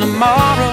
Tomorrow.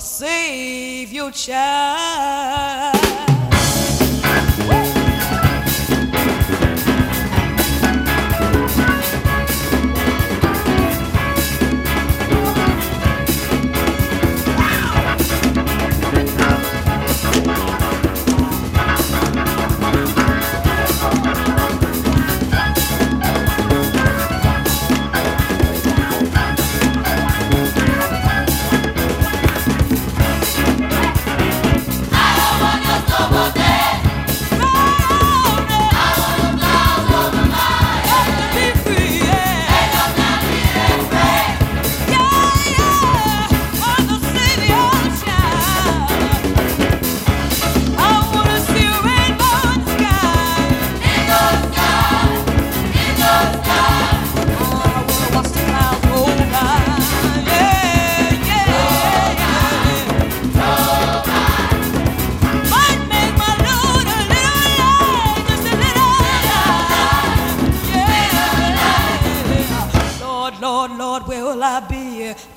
Save your child.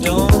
don't